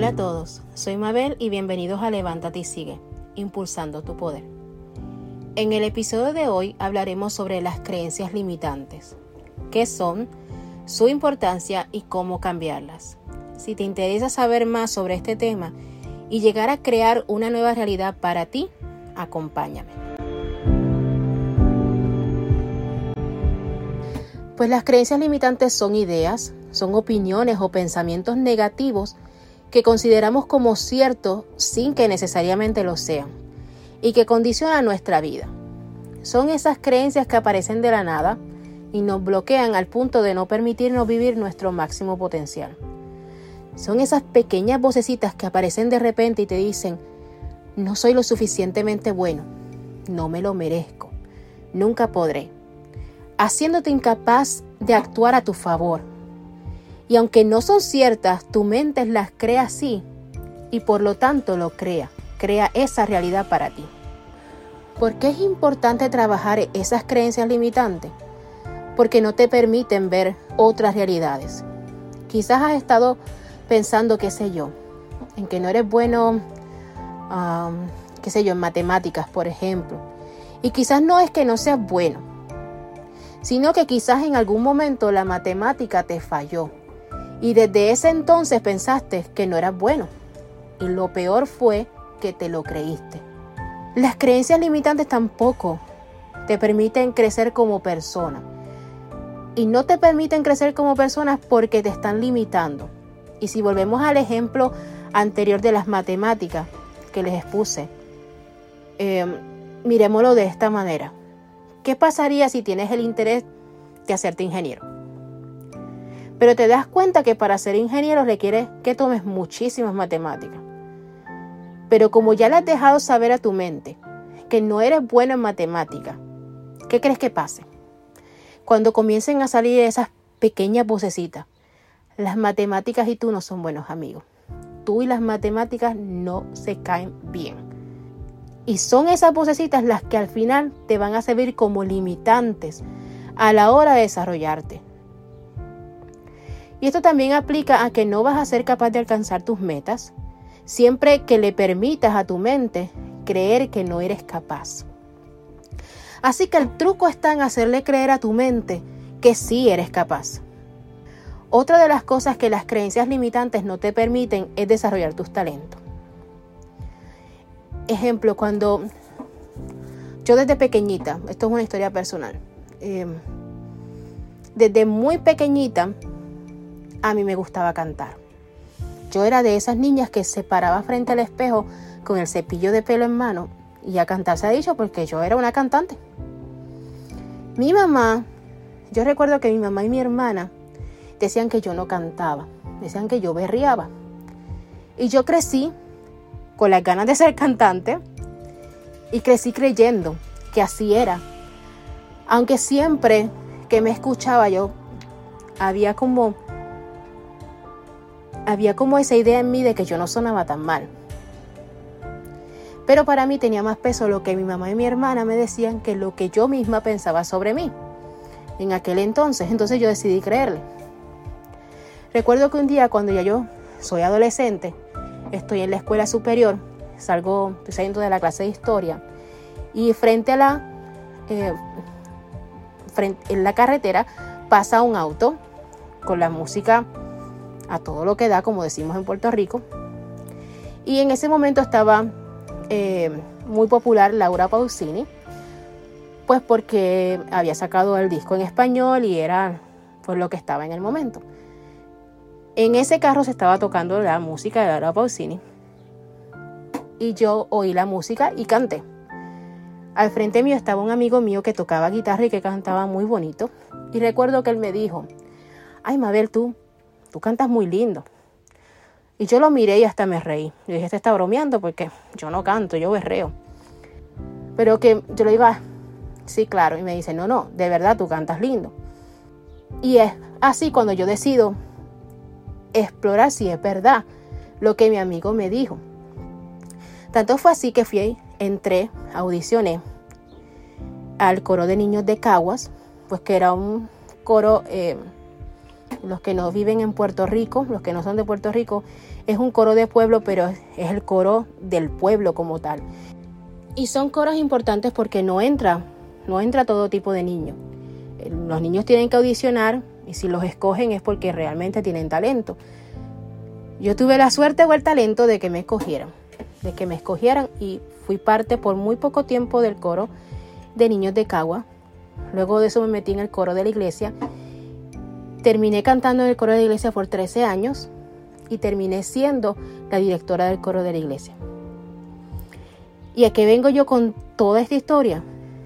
Hola a todos, soy Mabel y bienvenidos a Levántate y Sigue, impulsando tu poder. En el episodio de hoy hablaremos sobre las creencias limitantes, qué son, su importancia y cómo cambiarlas. Si te interesa saber más sobre este tema y llegar a crear una nueva realidad para ti, acompáñame. Pues las creencias limitantes son ideas, son opiniones o pensamientos negativos que consideramos como ciertos sin que necesariamente lo sean y que condicionan nuestra vida. Son esas creencias que aparecen de la nada y nos bloquean al punto de no permitirnos vivir nuestro máximo potencial. Son esas pequeñas vocecitas que aparecen de repente y te dicen, no soy lo suficientemente bueno, no me lo merezco, nunca podré, haciéndote incapaz de actuar a tu favor, y aunque no son ciertas, tu mente las crea así y por lo tanto lo crea, crea esa realidad para ti. ¿Por qué es importante trabajar esas creencias limitantes? Porque no te permiten ver otras realidades. Quizás has estado pensando, qué sé yo, en que no eres bueno, qué sé yo, en matemáticas, por ejemplo. Y quizás no es que no seas bueno, sino que quizás en algún momento la matemática te falló y desde ese entonces pensaste que no eras bueno. Y lo peor fue que te lo creíste. Las creencias limitantes tampoco te permiten crecer como persona. Y no te permiten crecer como persona porque te están limitando. Y si volvemos al ejemplo anterior de las matemáticas que les expuse, eh, miremoslo de esta manera. ¿Qué pasaría si tienes el interés de hacerte ingeniero? Pero te das cuenta que para ser ingeniero requiere que tomes muchísimas matemáticas. Pero como ya le has dejado saber a tu mente que no eres bueno en matemáticas, ¿qué crees que pase? Cuando comiencen a salir esas pequeñas vocecitas, las matemáticas y tú no son buenos amigos. Tú y las matemáticas no se caen bien. Y son esas vocecitas las que al final te van a servir como limitantes a la hora de desarrollarte. Y esto también aplica a que no vas a ser capaz de alcanzar tus metas siempre que le permitas a tu mente creer que no eres capaz. Así que el truco está en hacerle creer a tu mente que sí eres capaz. Otra de las cosas que las creencias limitantes no te permiten es desarrollar tus talentos. Ejemplo, cuando yo desde pequeñita, esto es una historia personal, eh, desde muy pequeñita a mí me gustaba cantar. Yo era de esas niñas que se paraba frente al espejo con el cepillo de pelo en mano y a cantar se ha dicho porque yo era una cantante. Mi mamá, yo recuerdo que mi mamá y mi hermana decían que yo no cantaba, decían que yo berriaba. Y yo crecí con las ganas de ser cantante y crecí creyendo que así era. Aunque siempre que me escuchaba yo había como había como esa idea en mí de que yo no sonaba tan mal. Pero para mí tenía más peso lo que mi mamá y mi hermana me decían que lo que yo misma pensaba sobre mí en aquel entonces. Entonces yo decidí creerle. Recuerdo que un día cuando ya yo soy adolescente, estoy en la escuela superior, salgo, estoy saliendo de la clase de historia y frente a la, eh, frente, en la carretera pasa un auto con la música a todo lo que da, como decimos en Puerto Rico. Y en ese momento estaba eh, muy popular Laura Pausini, pues porque había sacado el disco en español y era pues lo que estaba en el momento. En ese carro se estaba tocando la música de Laura Pausini y yo oí la música y canté. Al frente mío estaba un amigo mío que tocaba guitarra y que cantaba muy bonito. Y recuerdo que él me dijo, ay Mabel, tú tú cantas muy lindo. Y yo lo miré y hasta me reí. Y dije, este está bromeando porque yo no canto, yo berreo. Pero que yo le iba, sí, claro. Y me dice, no, no, de verdad tú cantas lindo. Y es así cuando yo decido explorar si es verdad lo que mi amigo me dijo. Tanto fue así que fui, entré, audicioné al coro de niños de Caguas, pues que era un coro eh, los que no viven en Puerto Rico, los que no son de Puerto Rico, es un coro de pueblo, pero es el coro del pueblo como tal. Y son coros importantes porque no entra, no entra todo tipo de niños. Los niños tienen que audicionar y si los escogen es porque realmente tienen talento. Yo tuve la suerte o el talento de que me escogieran, de que me escogieran y fui parte por muy poco tiempo del coro de niños de Cagua. Luego de eso me metí en el coro de la iglesia. Terminé cantando en el coro de la iglesia por 13 años y terminé siendo la directora del coro de la iglesia. ¿Y a qué vengo yo con toda esta historia?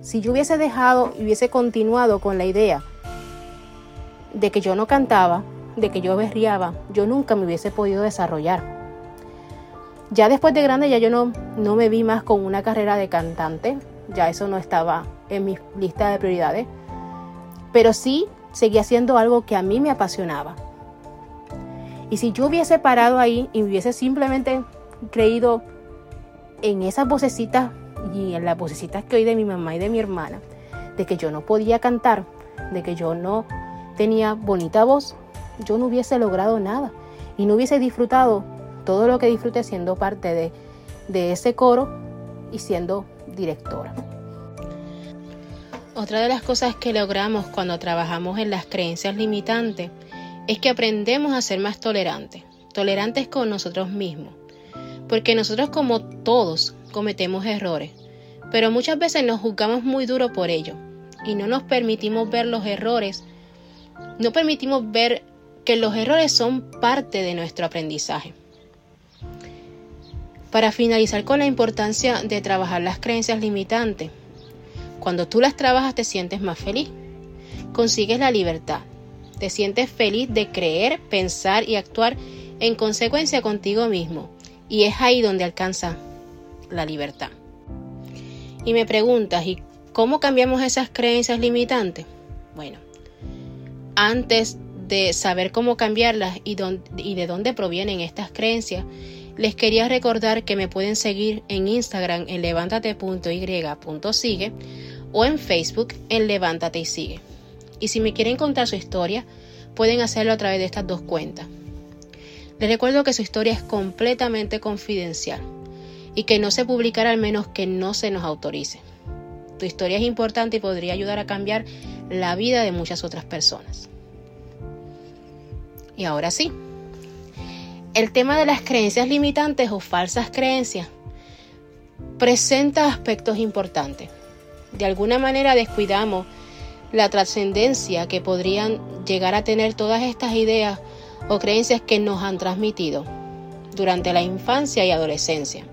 Si yo hubiese dejado y hubiese continuado con la idea de que yo no cantaba, de que yo berriaba, yo nunca me hubiese podido desarrollar. Ya después de grande ya yo no, no me vi más con una carrera de cantante, ya eso no estaba en mi lista de prioridades, pero sí seguía haciendo algo que a mí me apasionaba. Y si yo hubiese parado ahí y hubiese simplemente creído en esas vocecitas y en las vocecitas que oí de mi mamá y de mi hermana, de que yo no podía cantar, de que yo no tenía bonita voz, yo no hubiese logrado nada y no hubiese disfrutado todo lo que disfruté siendo parte de, de ese coro y siendo directora. Otra de las cosas que logramos cuando trabajamos en las creencias limitantes es que aprendemos a ser más tolerantes, tolerantes con nosotros mismos, porque nosotros como todos cometemos errores, pero muchas veces nos juzgamos muy duro por ello y no nos permitimos ver los errores, no permitimos ver que los errores son parte de nuestro aprendizaje. Para finalizar con la importancia de trabajar las creencias limitantes, cuando tú las trabajas te sientes más feliz, consigues la libertad, te sientes feliz de creer, pensar y actuar en consecuencia contigo mismo, y es ahí donde alcanza la libertad. Y me preguntas, ¿y cómo cambiamos esas creencias limitantes? Bueno, antes de saber cómo cambiarlas y, y de dónde provienen estas creencias, les quería recordar que me pueden seguir en Instagram en levántate.y.sigue o en Facebook en Levántate y Sigue. Y si me quieren contar su historia, pueden hacerlo a través de estas dos cuentas. Les recuerdo que su historia es completamente confidencial y que no se publicará al menos que no se nos autorice. Tu historia es importante y podría ayudar a cambiar la vida de muchas otras personas. Y ahora sí, el tema de las creencias limitantes o falsas creencias presenta aspectos importantes. De alguna manera descuidamos la trascendencia que podrían llegar a tener todas estas ideas o creencias que nos han transmitido durante la infancia y adolescencia.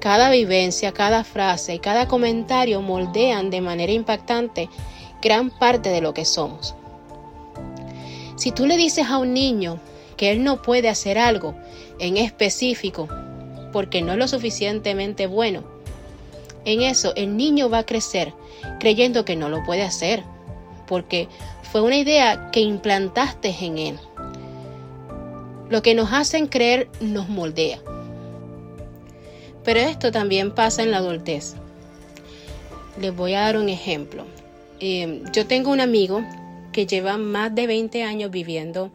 Cada vivencia, cada frase y cada comentario moldean de manera impactante gran parte de lo que somos. Si tú le dices a un niño que él no puede hacer algo en específico porque no es lo suficientemente bueno, en eso el niño va a crecer creyendo que no lo puede hacer porque fue una idea que implantaste en él. Lo que nos hacen creer nos moldea. Pero esto también pasa en la adultez. Les voy a dar un ejemplo. Eh, yo tengo un amigo que lleva más de 20 años viviendo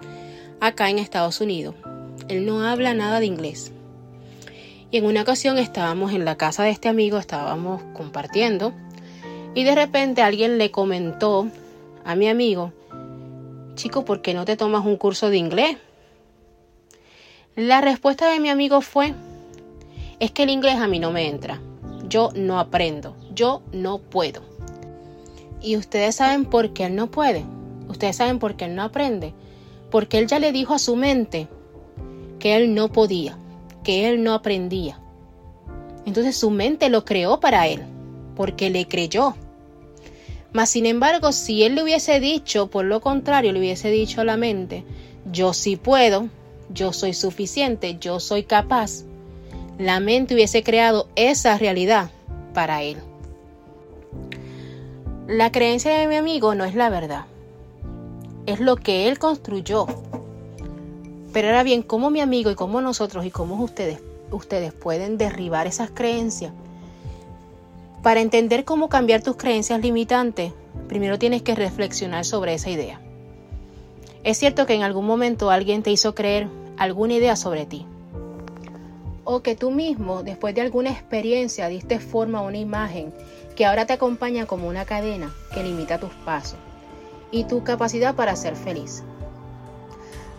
acá en Estados Unidos. Él no habla nada de inglés. Y en una ocasión estábamos en la casa de este amigo, estábamos compartiendo, y de repente alguien le comentó a mi amigo, chico, ¿por qué no te tomas un curso de inglés? La respuesta de mi amigo fue, es que el inglés a mí no me entra, yo no aprendo, yo no puedo. Y ustedes saben por qué él no puede. Ustedes saben por qué él no aprende. Porque él ya le dijo a su mente que él no podía, que él no aprendía. Entonces su mente lo creó para él, porque le creyó. Mas sin embargo, si él le hubiese dicho, por lo contrario, le hubiese dicho a la mente, yo sí puedo, yo soy suficiente, yo soy capaz, la mente hubiese creado esa realidad para él. La creencia de mi amigo no es la verdad es lo que él construyó. Pero ahora bien, ¿cómo mi amigo y cómo nosotros y cómo ustedes, ustedes pueden derribar esas creencias? Para entender cómo cambiar tus creencias limitantes, primero tienes que reflexionar sobre esa idea. Es cierto que en algún momento alguien te hizo creer alguna idea sobre ti. O que tú mismo, después de alguna experiencia, diste forma a una imagen que ahora te acompaña como una cadena que limita tus pasos y tu capacidad para ser feliz.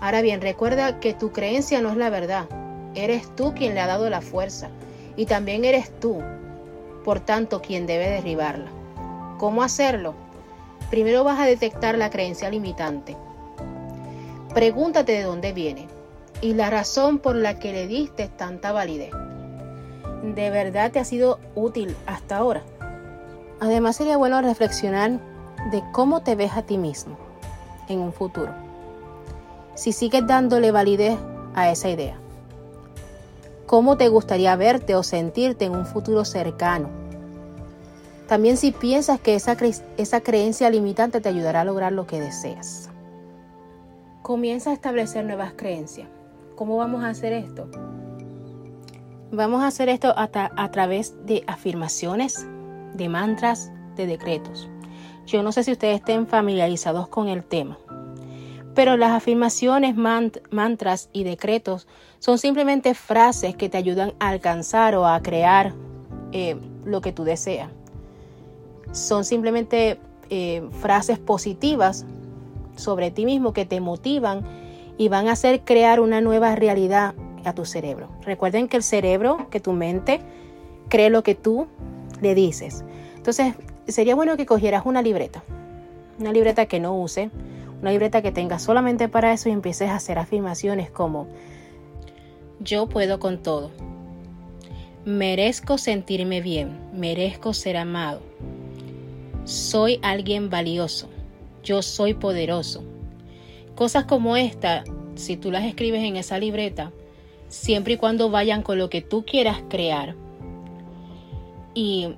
Ahora bien, recuerda que tu creencia no es la verdad. Eres tú quien le ha dado la fuerza y también eres tú, por tanto, quien debe derribarla. ¿Cómo hacerlo? Primero vas a detectar la creencia limitante. Pregúntate de dónde viene y la razón por la que le diste tanta validez. ¿De verdad te ha sido útil hasta ahora? Además sería bueno reflexionar de cómo te ves a ti mismo en un futuro. Si sigues dándole validez a esa idea. ¿Cómo te gustaría verte o sentirte en un futuro cercano? También si piensas que esa, esa creencia limitante te ayudará a lograr lo que deseas. Comienza a establecer nuevas creencias. ¿Cómo vamos a hacer esto? Vamos a hacer esto a, a través de afirmaciones, de mantras, de decretos. Yo no sé si ustedes estén familiarizados con el tema, pero las afirmaciones, mantras y decretos son simplemente frases que te ayudan a alcanzar o a crear eh, lo que tú deseas. Son simplemente eh, frases positivas sobre ti mismo que te motivan y van a hacer crear una nueva realidad a tu cerebro. Recuerden que el cerebro, que tu mente, cree lo que tú le dices. Entonces, sería bueno que cogieras una libreta, una libreta que no use, una libreta que tengas solamente para eso y empieces a hacer afirmaciones como yo puedo con todo. Merezco sentirme bien, merezco ser amado. Soy alguien valioso, yo soy poderoso. Cosas como esta, si tú las escribes en esa libreta, siempre y cuando vayan con lo que tú quieras crear, y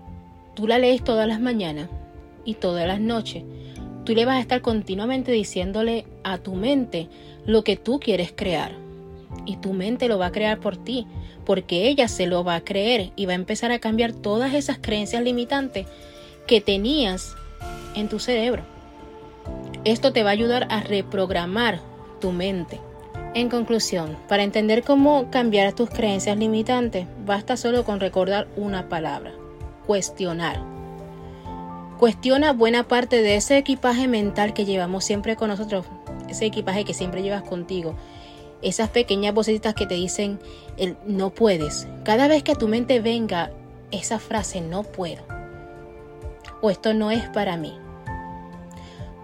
tú la lees todas las mañanas y todas las noches, tú le vas a estar continuamente diciéndole a tu mente lo que tú quieres crear. Y tu mente lo va a crear por ti, porque ella se lo va a creer y va a empezar a cambiar todas esas creencias limitantes que tenías en tu cerebro. Esto te va a ayudar a reprogramar tu mente. En conclusión, para entender cómo cambiar tus creencias limitantes, basta solo con recordar una palabra, cuestionar. Cuestiona buena parte de ese equipaje mental que llevamos siempre con nosotros, ese equipaje que siempre llevas contigo, esas pequeñas vocecitas que te dicen el no puedes. Cada vez que a tu mente venga esa frase no puedo o esto no es para mí.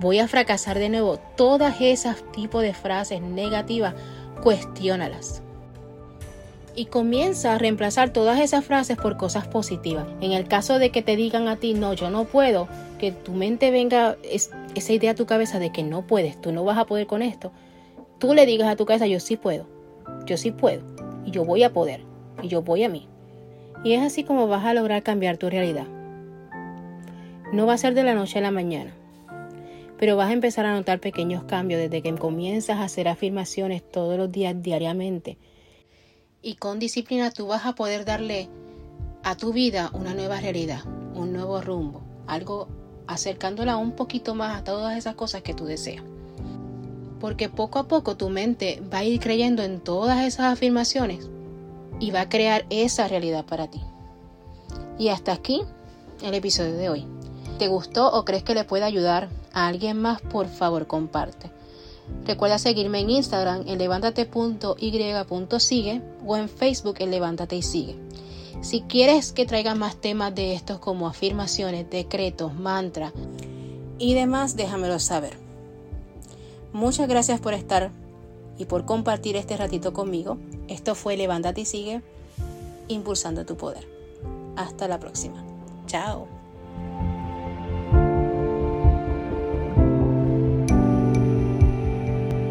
Voy a fracasar de nuevo. Todas esas tipos de frases negativas, cuestiónalas y comienza a reemplazar todas esas frases por cosas positivas. En el caso de que te digan a ti, no, yo no puedo, que tu mente venga esa idea a tu cabeza de que no puedes, tú no vas a poder con esto, tú le digas a tu cabeza, yo sí puedo, yo sí puedo, y yo voy a poder, y yo voy a mí. Y es así como vas a lograr cambiar tu realidad. No va a ser de la noche a la mañana, pero vas a empezar a notar pequeños cambios desde que comienzas a hacer afirmaciones todos los días diariamente y con disciplina tú vas a poder darle a tu vida una nueva realidad, un nuevo rumbo, algo acercándola un poquito más a todas esas cosas que tú deseas. Porque poco a poco tu mente va a ir creyendo en todas esas afirmaciones y va a crear esa realidad para ti. Y hasta aquí el episodio de hoy. ¿Te gustó o crees que le puede ayudar a alguien más? Por favor, comparte. Recuerda seguirme en Instagram en levántate.y.sigue o en Facebook en Levántate y Sigue. Si quieres que traiga más temas de estos como afirmaciones, decretos, mantras y demás, déjamelo saber. Muchas gracias por estar y por compartir este ratito conmigo. Esto fue Levántate y Sigue, impulsando tu poder. Hasta la próxima. Chao.